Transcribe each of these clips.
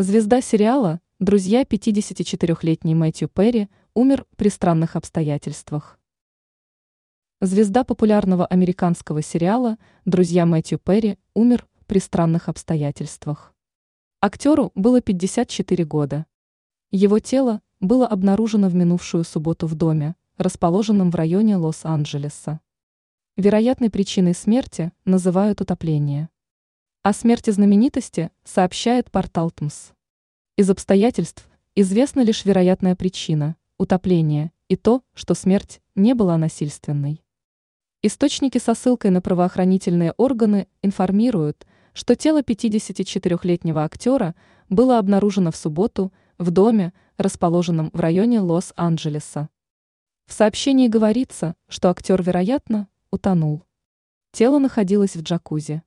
Звезда сериала «Друзья» 54-летний Мэтью Перри умер при странных обстоятельствах. Звезда популярного американского сериала «Друзья» Мэтью Перри умер при странных обстоятельствах. Актеру было 54 года. Его тело было обнаружено в минувшую субботу в доме, расположенном в районе Лос-Анджелеса. Вероятной причиной смерти называют утопление. О смерти знаменитости сообщает портал ТМС. Из обстоятельств известна лишь вероятная причина – утопление, и то, что смерть не была насильственной. Источники со ссылкой на правоохранительные органы информируют, что тело 54-летнего актера было обнаружено в субботу в доме, расположенном в районе Лос-Анджелеса. В сообщении говорится, что актер, вероятно, утонул. Тело находилось в джакузи.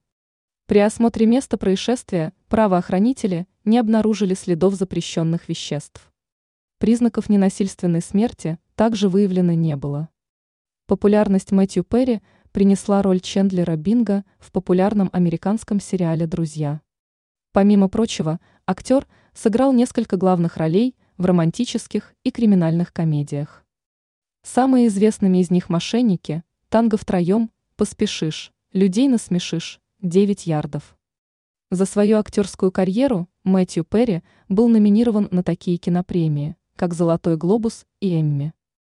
При осмотре места происшествия правоохранители не обнаружили следов запрещенных веществ. Признаков ненасильственной смерти также выявлено не было. Популярность Мэтью Перри принесла роль Чендлера Бинга в популярном американском сериале «Друзья». Помимо прочего, актер сыграл несколько главных ролей в романтических и криминальных комедиях. Самые известными из них «Мошенники», «Танго втроем», «Поспешишь», «Людей насмешишь», «Девять ярдов». За свою актерскую карьеру Мэтью Перри был номинирован на такие кинопремии, как «Золотой глобус» и «Эмми».